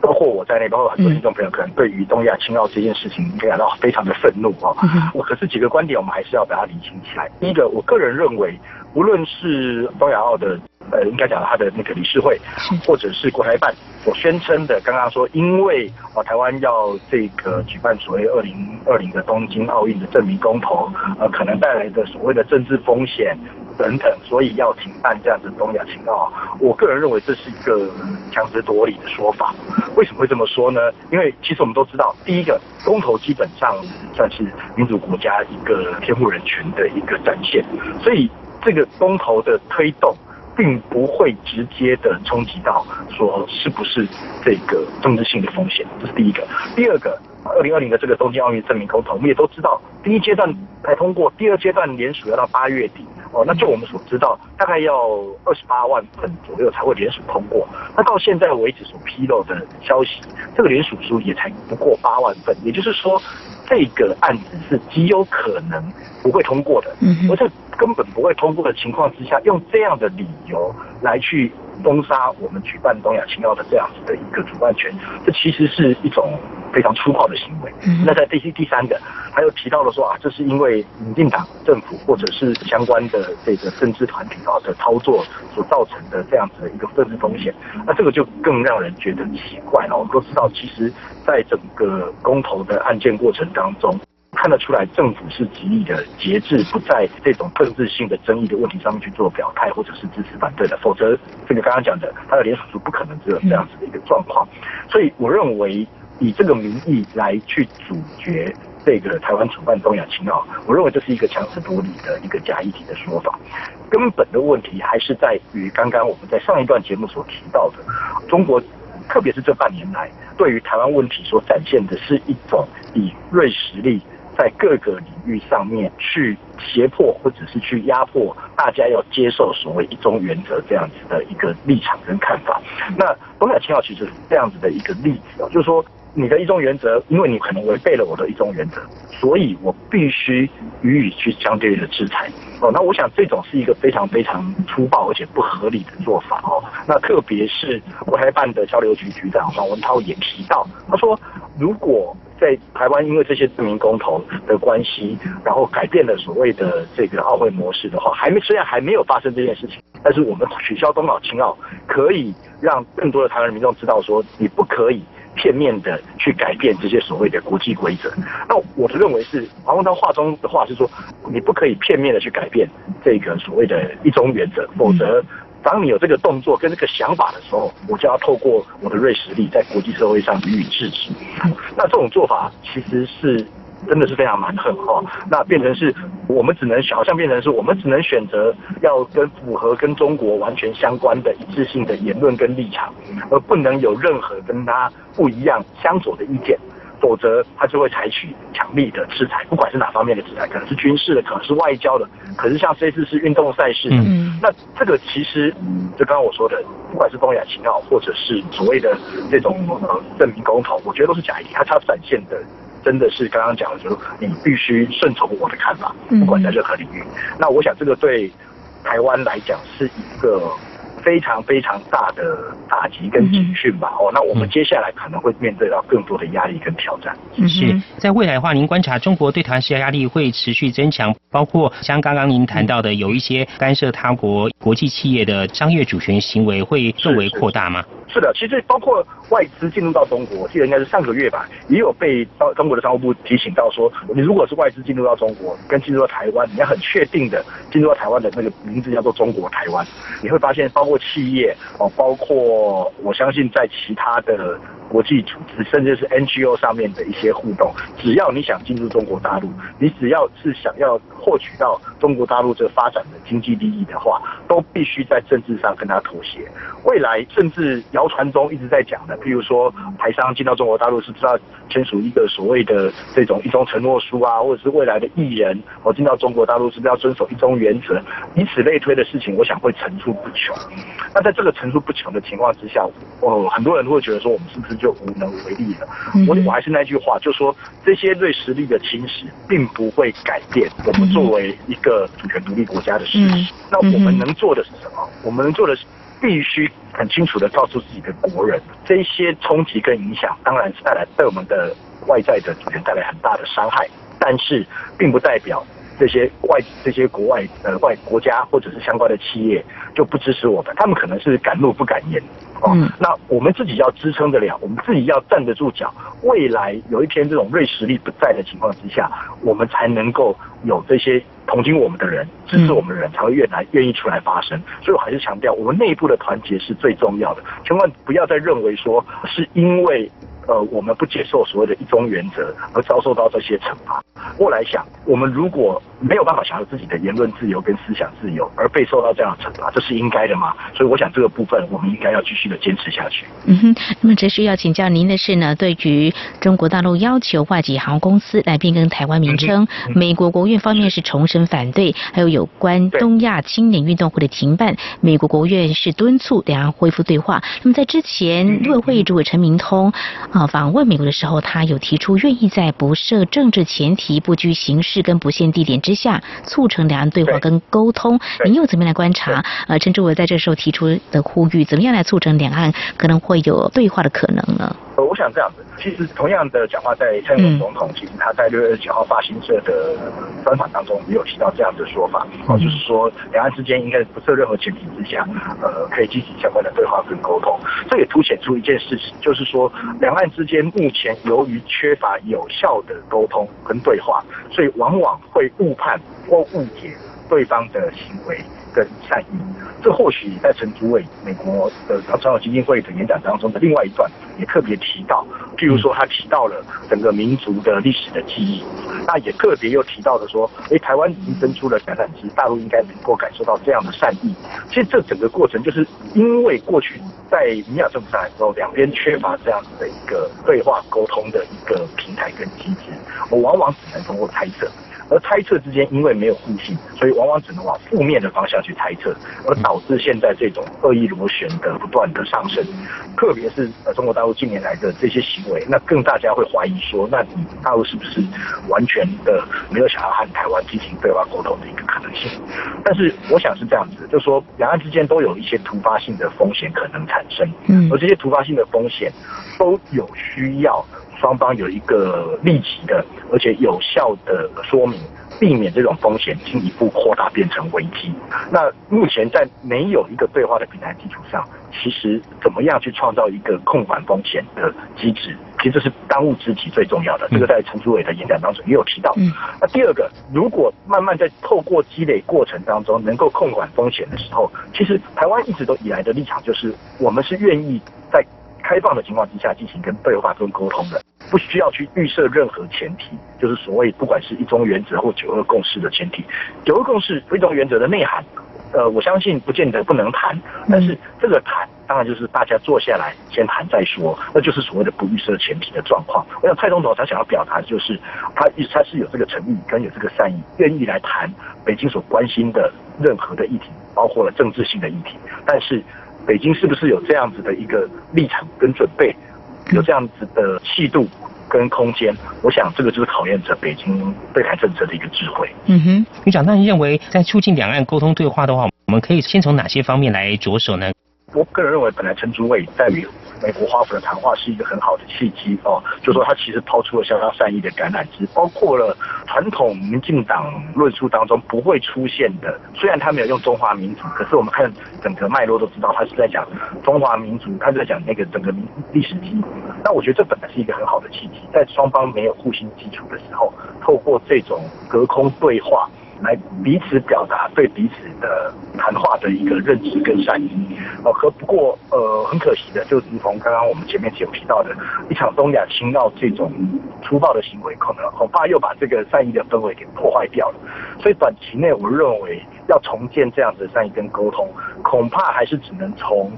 S16: 包括我在内，包括很多听众朋友，可能对于东亚青奥这件事情感到非常的愤怒啊。我可是几个观点，我们还是要把它理清起来。第一个，我个人认为，无论是东亚奥的。呃，应该讲他的那个理事会，或者是国台办所宣称的，刚刚说，因为啊台湾要这个举办所谓二零二零的东京奥运的证明公投，呃，可能带来的所谓的政治风险等等，所以要停办这样子东亚青奥。我个人认为这是一个强词夺理的说法。为什么会这么说呢？因为其实我们都知道，第一个公投基本上算是民主国家一个天赋人权的一个展现，所以这个公投的推动。并不会直接的冲击到说是不是这个政治性的风险，这是第一个。第二个，二零二零的这个东京奥运证明公投，我们也都知道，第一阶段才通过，第二阶段联署要到八月底，哦，那就我们所知道，大概要二十八万份左右才会联署通过。那到现在为止所披露的消息，这个联署书也才不过八万份，也就是说，这个案子是极有可能不会通过的。嗯，而且根本不会通过的情况之下，用这样的理由来去封杀我们举办东亚青奥的这样子的一个主办权，这其实是一种。非常粗暴的行为。那在第第三个，他又提到了说啊，这是因为民进党政府或者是相关的这个政治团体啊的操作所造成的这样子的一个政治风险。那这个就更让人觉得奇怪了。我们都知道，其实在整个公投的案件过程当中，看得出来政府是极力的节制，不在这种政治性的争议的问题上面去做表态或者是支持反对的。否则，这个刚刚讲的，他的联署书不可能只有这样子的一个状况。所以，我认为。以这个名义来去阻绝这个台湾主办东亚青奥，我认为这是一个强词夺理的一个假议题的说法。根本的问题还是在于刚刚我们在上一段节目所提到的，中国特别是这半年来对于台湾问题所展现的是一种以锐实力在各个领域上面去胁迫或者是去压迫大家要接受所谓一中原则这样子的一个立场跟看法。那东亚青奥其实是这样子的一个例子哦，就是说。你的一中原则，因为你可能违背了我的一中原则，所以我必须予以去相对的制裁。哦，那我想这种是一个非常非常粗暴而且不合理的做法哦。那特别是国台办的交流局局长黄文涛也提到，他说如果在台湾因为这些自民公投的关系，然后改变了所谓的这个奥会模式的话，还没虽然还没有发生这件事情，但是我们取消东奥、青奥，可以让更多的台湾民众知道说，你不可以。片面的去改变这些所谓的国际规则，那我的认为是黄文涛话中的话是说，你不可以片面的去改变这个所谓的一中原则，否则当你有这个动作跟这个想法的时候，我就要透过我的锐实力在国际社会上予以制止。那这种做法其实是。真的是非常蛮横哈，那变成是我们只能好像变成是我们只能选择要跟符合跟中国完全相关的一致性的言论跟立场，而不能有任何跟他不一样相左的意见，否则他就会采取强力的制裁，不管是哪方面的制裁，可能是军事的，可能是外交的，可是像这次是运动赛事嗯，那这个其实就刚刚我说的，不管是东亚情报或者是所谓的这种呃证明公投，我觉得都是假议题，它它展现的。真的是刚刚讲的，就是你必须顺从我的看法，不管在任何领域。那我想这个对台湾来讲是一个。非常非常大的打击跟警讯吧，哦，那我们接下来可能会面对到更多的压力跟挑战。
S2: 是在未来的话，您观察中国对台湾施加压力会持续增强，包括像刚刚您谈到的，有一些干涉他国国际企业的商业主权行为会更为扩大吗？
S16: 是是的，其实包括外资进入到中国，我记得应该是上个月吧，也有被中中国的商务部提醒到说，你如果是外资进入到中国，跟进入到台湾，你要很确定的进入到台湾的那个名字叫做中国台湾，你会发现包括。企业哦，包括我相信在其他的国际组织，甚至是 NGO 上面的一些互动，只要你想进入中国大陆，你只要是想要获取到中国大陆这发展的经济利益的话，都必须在政治上跟他妥协。未来甚至谣传中一直在讲的，譬如说台商进到中国大陆是知道签署一个所谓的这种一中承诺书啊，或者是未来的艺人我进到中国大陆是不是要遵守一中原则，以此类推的事情，我想会层出不穷。那在这个层出不穷的情况之下，哦，很多人会觉得说，我们是不是就无能为力了？我我还是那句话，就说这些对实力的侵蚀，并不会改变我们作为一个主权独立国家的事实。那我们能做的是什么？我们能做的是，必须很清楚的告诉自己的国人，这些冲击跟影响，当然是带来对我们的外在的主权带来很大的伤害，但是并不代表。这些外这些国外呃外国家或者是相关的企业就不支持我们，他们可能是敢怒不敢言哦。那我们自己要支撑得了，我们自己要站得住脚。未来有一天这种锐实力不在的情况之下，我们才能够有这些同情我们的人、支持我们的人才会越来愿意出来发声。所以我还是强调，我们内部的团结是最重要的。千万不要再认为说是因为。呃，我们不接受所谓的一中原则而遭受到这些惩罚。过来想，我们如果没有办法享有自己的言论自由跟思想自由，而被受到这样的惩罚，这是应该的吗？所以我想这个部分我们应该要继续的坚持下去。
S1: 嗯哼，那么这需要请教您的是呢，对于中国大陆要求外籍航空公司来变更台湾名称，美国国务院方面是重申反对，还有有关东亚青年运动会的停办，美国国务院是敦促两岸恢复对话。那么在之前，陆委会主委陈明通啊访问美国的时候，他有提出愿意在不设政治前提、不拘形式跟不限地点之下，促成两岸对话跟沟通。您又怎么样来观察？呃，陈志伟在这时候提出的呼吁，怎么样来促成两岸可能会有对话的可能呢？
S16: 呃，我想这样子，其实同样的讲话，在蔡英文总统，其实他在六月二十九号发行社的专访当中也有提到这样的说法，哦，就是说两岸之间应该不设任何前提之下，呃，可以进行相关的对话跟沟通。这也凸显出一件事情，就是说两岸之间目前由于缺乏有效的沟通跟对话，所以往往会误判或误解对方的行为。跟善意，这或许在陈主委美国的长老基金会的演讲当中的另外一段也特别提到，譬如说他提到了整个民族的历史的记忆，那也特别又提到了说，哎，台湾已经生出了橄榄枝，大陆应该能够感受到这样的善意。其实这整个过程就是因为过去在米亚政府上来之后，两边缺乏这样子的一个对话沟通的一个平台跟机制，我往往只能通过猜测。而猜测之间因为没有互信，所以往往只能往负面的方向去猜测，而导致现在这种恶意螺旋的不断的上升。特别是呃中国大陆近年来的这些行为，那更大家会怀疑说，那你大陆是不是完全的没有想要和台湾进行对话沟通的一个可能性？但是我想是这样子，就是说两岸之间都有一些突发性的风险可能产生，嗯，而这些突发性的风险都有需要。双方有一个立即的而且有效的说明，避免这种风险进一步扩大变成危机。那目前在没有一个对话的平台基础上，其实怎么样去创造一个控管风险的机制，其实这是当务之急最重要的。这个在陈主伟的演讲当中也有提到。那第二个，如果慢慢在透过积累过程当中能够控管风险的时候，其实台湾一直都以来的立场就是，我们是愿意在开放的情况之下进行跟对话跟沟通的。不需要去预设任何前提，就是所谓不管是一中原则或九二共识的前提。九二共识、一中原则的内涵，呃，我相信不见得不能谈，但是这个谈当然就是大家坐下来先谈再说，那就是所谓的不预设前提的状况。我想蔡总统他想要表达就是他他是有这个诚意跟有这个善意，愿意来谈北京所关心的任何的议题，包括了政治性的议题。但是北京是不是有这样子的一个立场跟准备？有这样子的气度跟空间，我想这个就是考验着北京对台政策的一个智慧。
S2: 嗯哼，局长，那你认为在促进两岸沟通对话的话，我们可以先从哪些方面来着手呢？
S16: 我个人认为，本来陈主委在于。美国华府的谈话是一个很好的契机哦，就说他其实抛出了相当善意的橄榄枝，包括了传统民进党论述当中不会出现的。虽然他没有用中华民族，可是我们看整个脉络都知道他是在讲中华民族，他在讲那个整个历史记忆。那我觉得这本来是一个很好的契机，在双方没有互信基础的时候，透过这种隔空对话。来彼此表达对彼此的谈话的一个认知跟善意，哦，和不过呃很可惜的，就如同刚刚我们前面有提到的，一场东亚侵绕这种粗暴的行为，可能恐怕又把这个善意的氛围给破坏掉了。所以短期内，我认为要重建这样子的善意跟沟通，恐怕还是只能从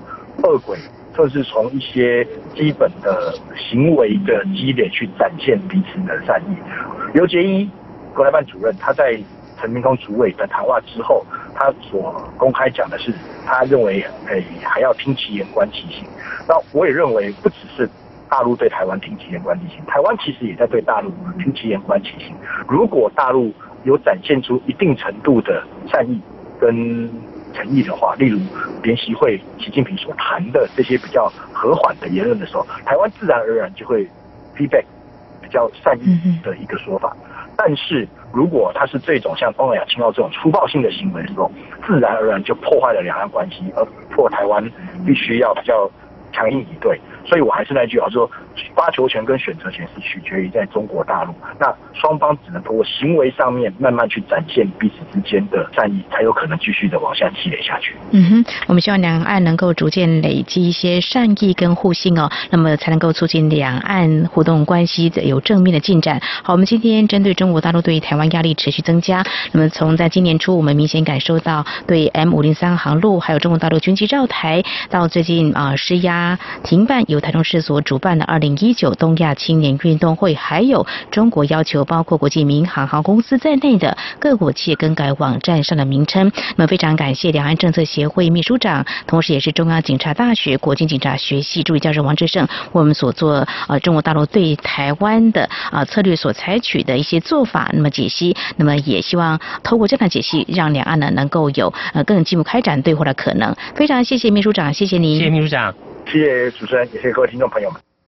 S16: 恶鬼，或是从一些基本的行为的积累去展现彼此的善意。刘杰一国台办主任他在。陈明通主委的谈话之后，他所公开讲的是，他认为，诶，还要听其言观其行。那我也认为，不只是大陆对台湾听其言观其行，台湾其实也在对大陆听其言观其行。如果大陆有展现出一定程度的善意跟诚意的话，例如联席会习近平所谈的这些比较和缓的言论的时候，台湾自然而然就会 feedback 比较善意的一个说法。但是如果他是这种像东南亚青奥这种粗暴性的行为的时候，自然而然就破坏了两岸关系，而破台湾必须要比较强硬以对。所以我还是那句话说，发球权跟选择权是取决于在中国大陆，那双方只能通过行为上面慢慢去展现彼此之间的善意，才有可能继续的往下积累下去。
S1: 嗯哼，我们希望两岸能够逐渐累积一些善意跟互信哦，那么才能够促进两岸互动关系的有正面的进展。好，我们今天针对中国大陆对台湾压力持续增加，那么从在今年初我们明显感受到对 M 五零三航路还有中国大陆军机绕台，到最近啊施压停办由台中市所主办的二零一九东亚青年运动会，还有中国要求包括国际民航航公司在内的各国企业更改网站上的名称。那么非常感谢两岸政策协会秘书长，同时也是中央警察大学国际警察学系助理教授王志胜，为我们所做呃中国大陆对台湾的啊策略所采取的一些做法，那么解析，那么也希望透过这样的解析，让两岸呢能够有呃更进一步开展对话的可能。非常谢谢秘书长，谢谢您。
S2: 谢谢秘书长。
S16: 谢谢主持人，也谢谢各位听众朋友们。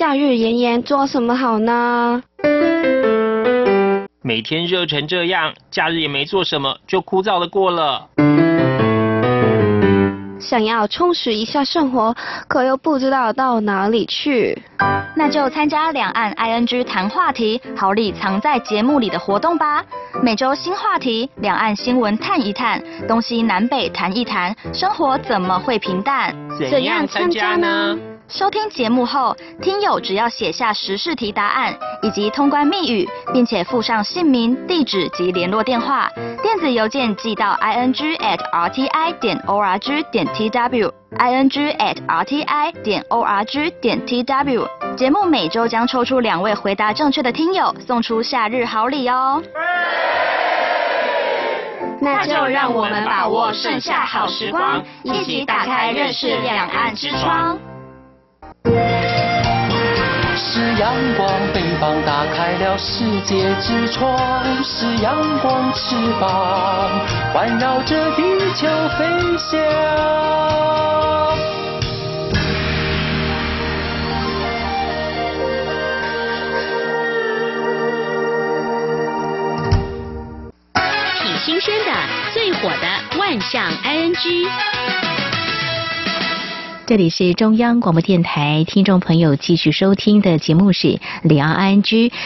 S17: 夏日炎炎，做什么好呢？
S2: 每天热成这样，假日也没做什么，就枯燥的过了。
S17: 想要充实一下生活，可又不知道到哪里去。
S18: 那就参加两岸 ING 谈话题，好礼藏在节目里的活动吧。每周新话题，两岸新闻探一探，东西南北谈一谈，生活怎么会平淡？
S2: 怎样参加呢？
S18: 收听节目后，听友只要写下时事题答案以及通关密语，并且附上姓名、地址及联络电话，电子邮件寄到 i n g at r t i 点 o r g 点 t w i n g at r t i 点 o r g 点 t w。节目每周将抽出两位回答正确的听友，送出夏日好礼哦。
S17: 那就让我们把握剩下好时光，一起打开认识两岸之窗。
S14: 是阳光，翅膀打开了世界之窗；是阳光，翅膀环绕着地球飞翔。
S15: 挺新鲜的，最火的万象 ING。
S1: 这里是中央广播电台，听众朋友继续收听的节目是《李昂 ING》。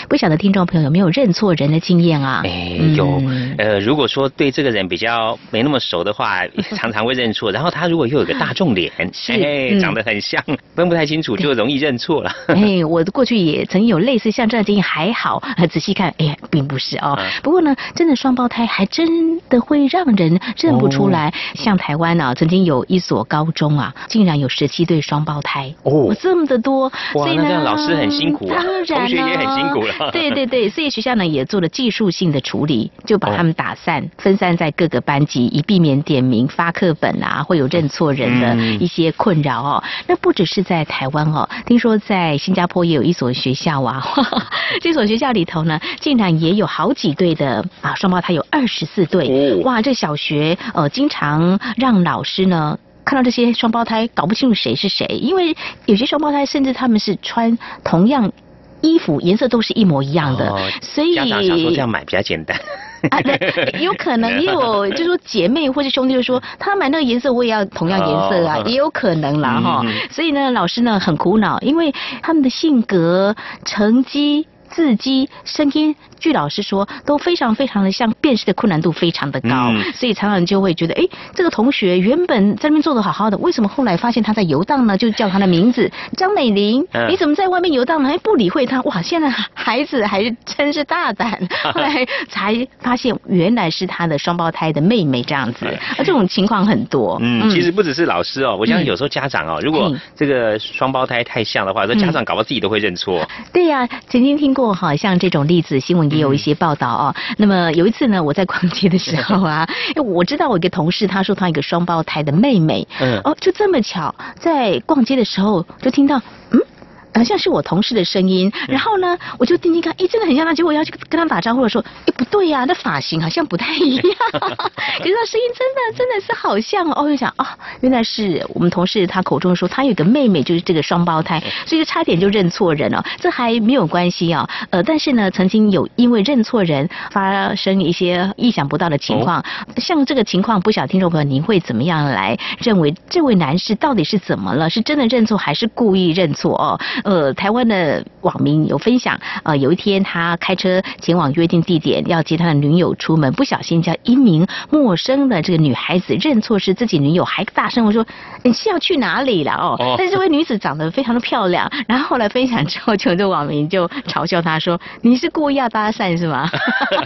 S1: 不晓得听众朋友有没有认错人的经验啊？
S2: 哎，有。呃，如果说对这个人比较没那么熟的话，常常会认错。然后他如果又有个大众脸，哎，长得很像，分不太清楚，就容易认错了。
S1: 哎，我过去也曾经有类似像这样的经验，还好，仔细看，哎，并不是哦。不过呢，真的双胞胎还真的会让人认不出来。像台湾啊，曾经有一所高中啊，竟然有。十七对双胞胎哦，这么的多，
S2: 所以呢，老师很辛苦啊，同学也很辛苦 了。
S1: 对对对，所以学校呢也做了技术性的处理，就把他们打散，分散在各个班级，以避免点名发课本啊，会有认错人的一些困扰哦。那不只是在台湾哦，听说在新加坡也有一所学校啊，这所学校里头呢，竟然也有好几对的啊双胞胎，有二十四对。哇，这小学呃，经常让老师呢。看到这些双胞胎，搞不清楚谁是谁，因为有些双胞胎甚至他们是穿同样衣服，颜色都是一模一样的，所以
S2: 家长想说这样买比较简单。
S1: 啊，对，有可能也有，就是说姐妹或者兄弟就说他买那个颜色，我也要同样颜色啊，也有可能啦哈。所以呢，老师呢很苦恼，因为他们的性格、成绩。字迹、声音，据老师说都非常非常的像，辨识的困难度非常的高，所以常常就会觉得，哎，这个同学原本在那边做的好好的，为什么后来发现他在游荡呢？就叫他的名字张美玲，你怎么在外面游荡呢？还不理会他，哇，现在孩子还真是大胆，后来才发现原来是他的双胞胎的妹妹这样子，啊，这种情况很多。
S2: 嗯，其实不只是老师哦，我相信有时候家长哦，如果这个双胞胎太像的话，说家长搞不好自己都会认错。
S1: 对呀，曾经听过哈，像这种例子，新闻也有一些报道哦。那么有一次呢，我在逛街的时候啊，我知道我一个同事，他说他一个双胞胎的妹妹，嗯，哦，就这么巧，在逛街的时候就听到，嗯。好像是我同事的声音，然后呢，我就定睛看，哎，真的很像他。结果要去跟他打招呼的时候，哎，不对呀，那发型好像不太一样。可是他声音真的真的是好像哦。我就想哦，原来是我们同事他口中说他有个妹妹，就是这个双胞胎，所以就差点就认错人了。这还没有关系啊，呃，但是呢，曾经有因为认错人发生一些意想不到的情况。像这个情况，不晓得听众朋友您会怎么样来认为这位男士到底是怎么了？是真的认错还是故意认错哦？呃，台湾的网民有分享，呃，有一天他开车前往约定地点，要接他的女友出门，不小心叫一名陌生的这个女孩子认错是自己女友，还大声我说你是要去哪里了哦？但是这位女子长得非常的漂亮，然后后来分享之后，就这网民就嘲笑他说你是故意要搭讪是吗？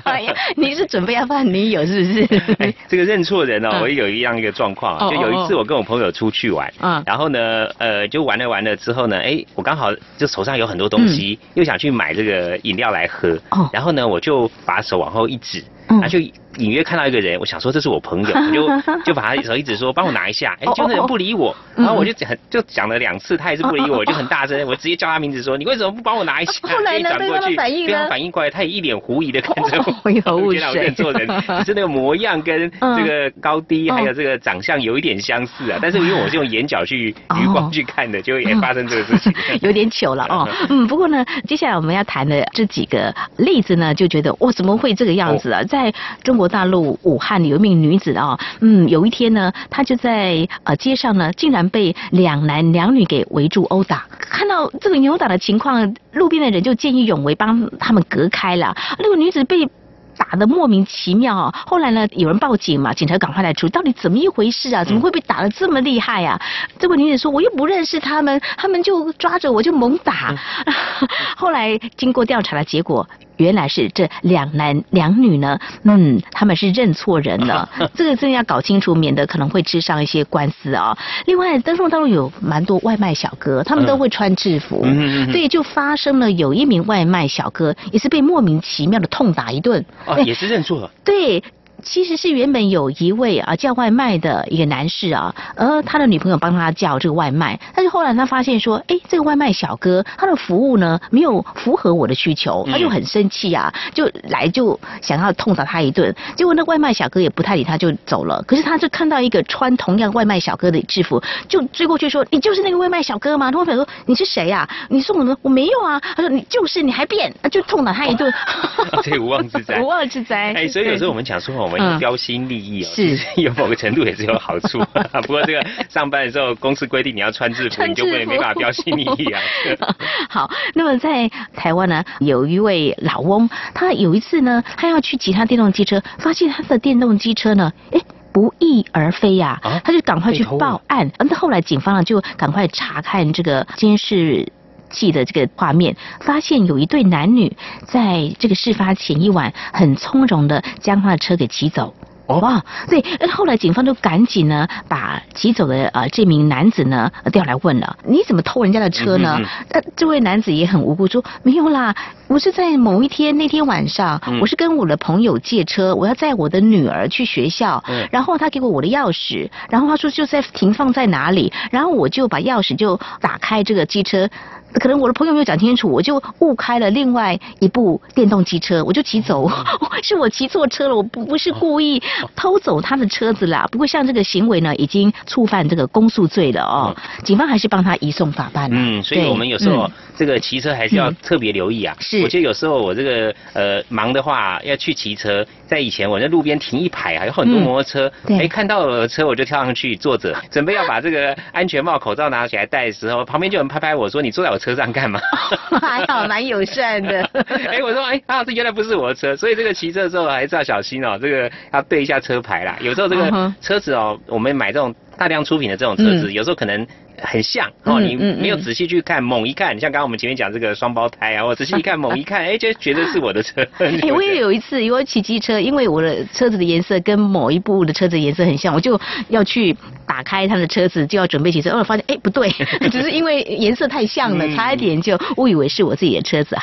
S1: 你是准备要扮女友是不是？
S2: 这个认错人哦，我有一样一个状况，就有一次我跟我朋友出去玩，嗯，然后呢，呃，就玩了玩了之后呢，哎，我刚好。就手上有很多东西，又想去买这个饮料来喝，然后呢，我就把手往后一指，他就。隐约看到一个人，我想说这是我朋友，我就就把他手一直说帮我拿一下，哎，就那人不理我，然后我就讲就讲了两次，他也是不理我，就很大声，我直接叫他名字说你为什么不帮我拿一下？
S1: 后来呢？对方反应
S2: 对方反应过来，他也一脸狐疑的看着我，
S1: 原来
S2: 我认错人，只是那个模样跟这个高低还有这个长相有一点相似啊，但是因为我是用眼角去余光去看的，就也发生这个事情，
S1: 有点糗了哦。嗯，不过呢，接下来我们要谈的这几个例子呢，就觉得哇，怎么会这个样子啊？在中国大陆武汉。有一名女子啊，嗯，有一天呢，她就在呃街上呢，竟然被两男两女给围住殴打。看到这个扭打的情况，路边的人就见义勇为，帮他们隔开了。那个女子被打的莫名其妙啊！后来呢，有人报警嘛，警察赶快来处理，到底怎么一回事啊？怎么会被打的这么厉害啊？这位女子说：“我又不认识他们，他们就抓着我就猛打。” 后来经过调查的结果。原来是这两男两女呢，嗯，他们是认错人了，这个真要搞清楚，免得可能会吃上一些官司啊。另外，登中道路有蛮多外卖小哥，他们都会穿制服，所以就发生了有一名外卖小哥也是被莫名其妙的痛打一顿，
S2: 啊，也是认错了，
S1: 对。其实是原本有一位啊叫外卖的一个男士啊，而他的女朋友帮他叫这个外卖，但是后来他发现说，哎，这个外卖小哥他的服务呢没有符合我的需求，他就很生气啊，就来就想要痛打他一顿。结果那外卖小哥也不太理他，就走了。可是他就看到一个穿同样外卖小哥的制服，就追过去说：“你就是那个外卖小哥吗？”他朋友说：“你是谁呀？你送什么？我没有啊。”他说：“你就是你还变，就痛打他一顿。”
S2: 这无妄之灾，
S1: 无妄之灾。
S2: 哎，所以有时候我们讲说，我们有标新立异哦，是有某个程度也是有好处。不过这个上班的时候，公司规定你要穿制服，你就会没办法标新立异啊。
S1: 好，那么在台湾呢，有一位老翁，他有一次呢，他要去骑他电动机车，发现他的电动机车呢，哎，不翼而飞呀，他就赶快去报案。那后来警方呢，就赶快查看这个监视。记得这个画面，发现有一对男女在这个事发前一晚，很从容的将他的车给骑走。哇！对，后来警方就赶紧呢，把骑走的呃这名男子呢调来问了：你怎么偷人家的车呢？呃，这位男子也很无辜说：没有啦，我是在某一天那天晚上，我是跟我的朋友借车，我要载我的女儿去学校，然后他给我我的钥匙，然后他说就在停放在哪里，然后我就把钥匙就打开这个机车。可能我的朋友没有讲清楚，我就误开了另外一部电动机车，我就骑走，是我骑错车了，我不不是故意偷走他的车子啦。不过像这个行为呢，已经触犯这个公诉罪了哦，警方还是帮他移送法办了。
S2: 嗯，所以我们有时候这个骑车还是要特别留意啊。
S1: 是，
S2: 我觉得有时候我这个呃忙的话要去骑车，在以前我在路边停一排啊，有很多摩托车，哎看到了车我就跳上去坐着，准备要把这个安全帽、口罩拿起来戴的时候，旁边就有人拍拍我说你坐在我。我车上干嘛？
S1: 还好，蛮友善的。
S2: 哎，我说，哎，啊，这原来不是我的车，所以这个骑车的时候还是要小心哦，这个要对一下车牌啦。有时候这个车子哦，我们买这种大量出品的这种车子，有时候可能。很像哦，你没有仔细去看，猛一看，像刚刚我们前面讲这个双胞胎啊，我仔细一看，猛一看，哎，就觉得是我的车。
S1: 哎，我也有一次，因为骑机车，因为我的车子的颜色跟某一部的车子颜色很像，我就要去打开他的车子，就要准备骑车，偶尔发现，哎，不对，只是因为颜色太像了，差一点就误以为是我自己的车子。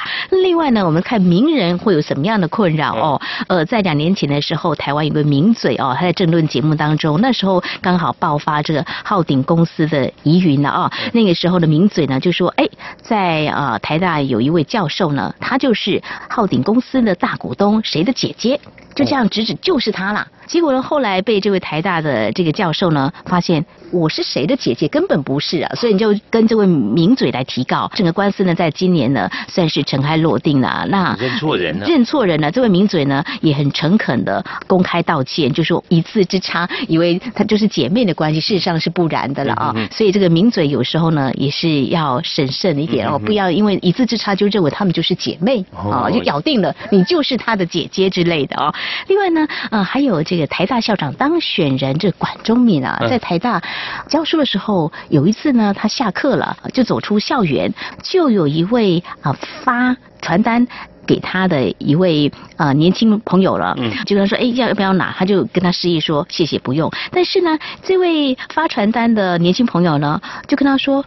S1: 另外呢，我们看名人会有什么样的困扰哦？呃，在两年前的时候，台湾有个名嘴哦，他在政论节目当中，那时候刚好爆发这个浩鼎公司的疑云了啊，那。个时候的名嘴呢，就说：“哎，在啊台大有一位教授呢，他就是浩鼎公司的大股东，谁的姐姐？就这样指指就是他了。”结果呢，后来被这位台大的这个教授呢发现，我是谁的姐姐根本不是啊，所以你就跟这位名嘴来提告。整个官司呢，在今年呢算是尘埃落定了。那
S2: 认错人了，
S1: 认错人了。这位名嘴呢也很诚恳的公开道歉，就说一字之差，以为他就是姐妹的关系，事实上是不然的了啊。所以这个名嘴有时候呢也是要审慎一点哦，不要因为一字之差就认为他们就是姐妹啊，就咬定了你就是他的姐姐之类的哦。另外呢，呃，还有这。这个台大校长当选人，这管中敏啊，在台大教书的时候，有一次呢，他下课了，就走出校园，就有一位啊发传单给他的一位啊年轻朋友了，就跟他说，哎，要要不要拿？他就跟他示意说，谢谢，不用。但是呢，这位发传单的年轻朋友呢，就跟他说。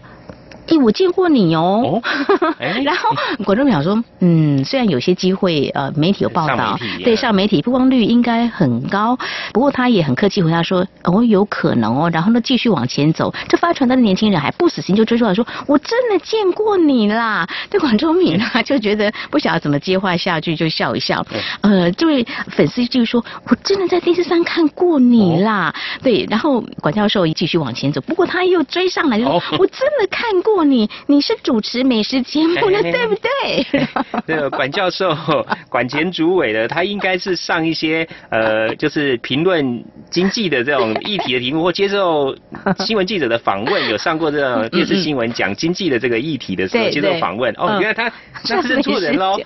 S1: 哎，我见过你哦。然后管仲淼说，嗯，虽然有些机会，呃，媒体有报道，对上媒体曝光率应该很高，不过他也很客气回答说，哦，有可能哦。然后呢，继续往前走，这发传单的年轻人还不死心，就追出来说，我真的见过你啦。对广州敏啊，就觉得不晓得怎么接话下去，就笑一笑。呃，这位粉丝就说，我真的在电视上看过你啦。对，然后管教授继续往前走，不过他又追上来，就说，我真的看过。你你是主持美食节目的对不对？
S2: 那个管教授 管前主委的，他应该是上一些呃，就是评论经济的这种议题的题目，或接受新闻记者的访问，有上过这种电视新闻讲经济的这个议题的时候接受访问。哦，原来他 他是主持人喽，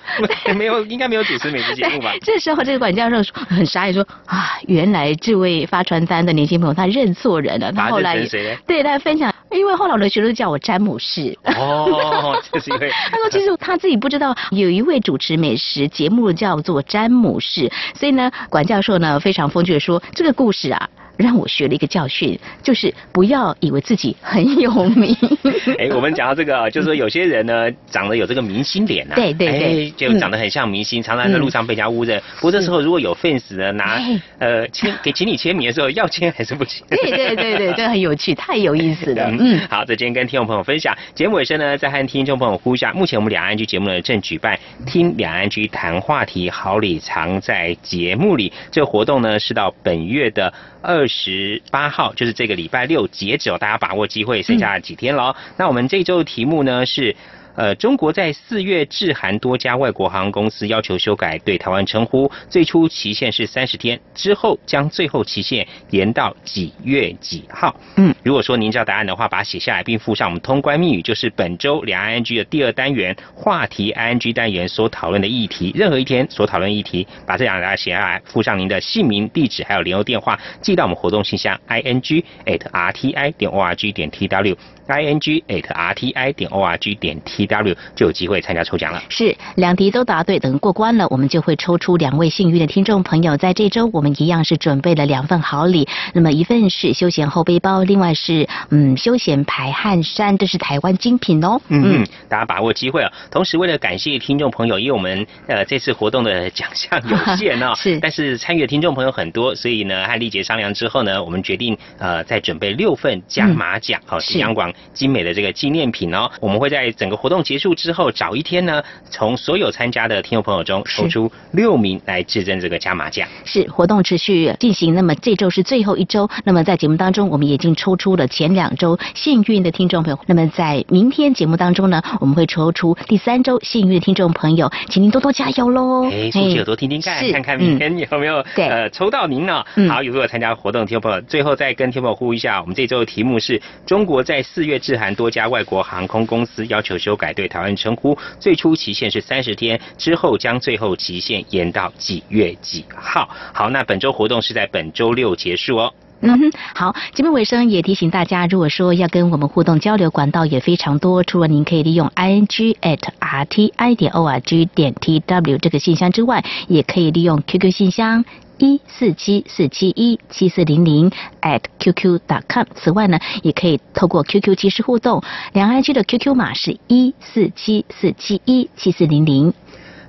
S2: 没有应该没有主持美食节目吧？
S1: 这时候这个管教授很傻眼说啊，原来这位发传单的年轻朋友他认错人了。他后来对他分享。因为后来我的学生叫我詹姆士。
S2: 哦，这是因为
S1: 他说其实他自己不知道有一位主持美食节目叫做詹姆士，所以呢，管教授呢非常风趣的说这个故事啊。让我学了一个教训，就是不要以为自己很有名。
S2: 哎，我们讲到这个，就是说有些人呢，长得有这个明星脸呐，
S1: 对对对，
S2: 就长得很像明星，常常在路上被人家误认。不过这时候如果有 fans 呢，拿呃签给请你签名的时候，要签还是不签？
S1: 对对对对，这很有趣，太有意思了。嗯，
S2: 好，这今天跟听众朋友分享，节目尾声呢，再和听众朋友呼一下，目前我们两岸居节目呢正举办听两岸居谈话题，好礼藏在节目里。这个活动呢是到本月的。二十八号就是这个礼拜六截止哦，大家把握机会，剩下几天了。那我们这周的题目呢是。呃，中国在四月致函多家外国航空公司，要求修改对台湾称呼。最初期限是三十天，之后将最后期限延到几月几号？嗯，如果说您知道答案的话，把它写下来，并附上我们通关密语，就是本周两 ING 的第二单元话题 ING 单元所讨论的议题，任何一天所讨论议题，把这两个写下来，附上您的姓名、地址还有联络电话，寄到我们活动信箱 ING at RTI 点 ORG 点 TW。I n g at r t i 点 o r g 点 t w 就有机会参加抽奖了。
S1: 是两题都答对，等过关了，我们就会抽出两位幸运的听众朋友。在这周，我们一样是准备了两份好礼，那么一份是休闲后背包，另外是嗯休闲排汗衫，这是台湾精品哦。
S2: 嗯嗯，大家把握机会啊！同时，为了感谢听众朋友，因为我们呃这次活动的奖项 有限哦，
S1: 是，
S2: 但是参与的听众朋友很多，所以呢和丽姐商量之后呢，我们决定呃再准备六份加码奖，好，是阳广。精美的这个纪念品哦，我们会在整个活动结束之后找一天呢，从所有参加的听众朋友中抽出六名来制赠这个加码奖。
S1: 是活动持续进行，那么这周是最后一周，那么在节目当中我们已经抽出了前两周幸运的听众朋友，那么在明天节目当中呢，我们会抽出第三周幸运的听众朋友，请您多多加油喽！
S2: 哎，竖起耳朵听听看，看看明天有没有呃抽到您呢？好，如果参加活动听众朋友，最后再跟听众朋友呼一下，我们这周的题目是中国在四四月。致函多家外国航空公司，要求修。改对台湾称呼，最初期限是三十天，之后将最后期限延到几月几号？好，那本周活动是在本周六结束哦。
S1: 嗯哼，好，节目尾声也提醒大家，如果说要跟我们互动交流，管道也非常多。除了您可以利用 i n g at r t i 点 o r g 点 t w 这个信箱之外，也可以利用 QQ 信箱一四七四七一七四零零 at qq dot com。此外呢，也可以透过 QQ 即时互动，两岸区的 QQ 码是一四七四七一七四零零。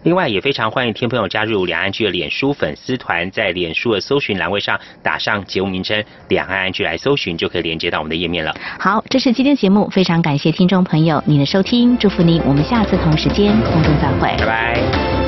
S2: 另外，也非常欢迎听朋友加入两岸剧的脸书粉丝团，在脸书的搜寻栏位上打上节目名称“两岸剧”来搜寻，就可以连接到我们的页面了。
S1: 好，这是今天节目，非常感谢听众朋友您的收听，祝福您，我们下次同时间空中再会，
S2: 拜拜。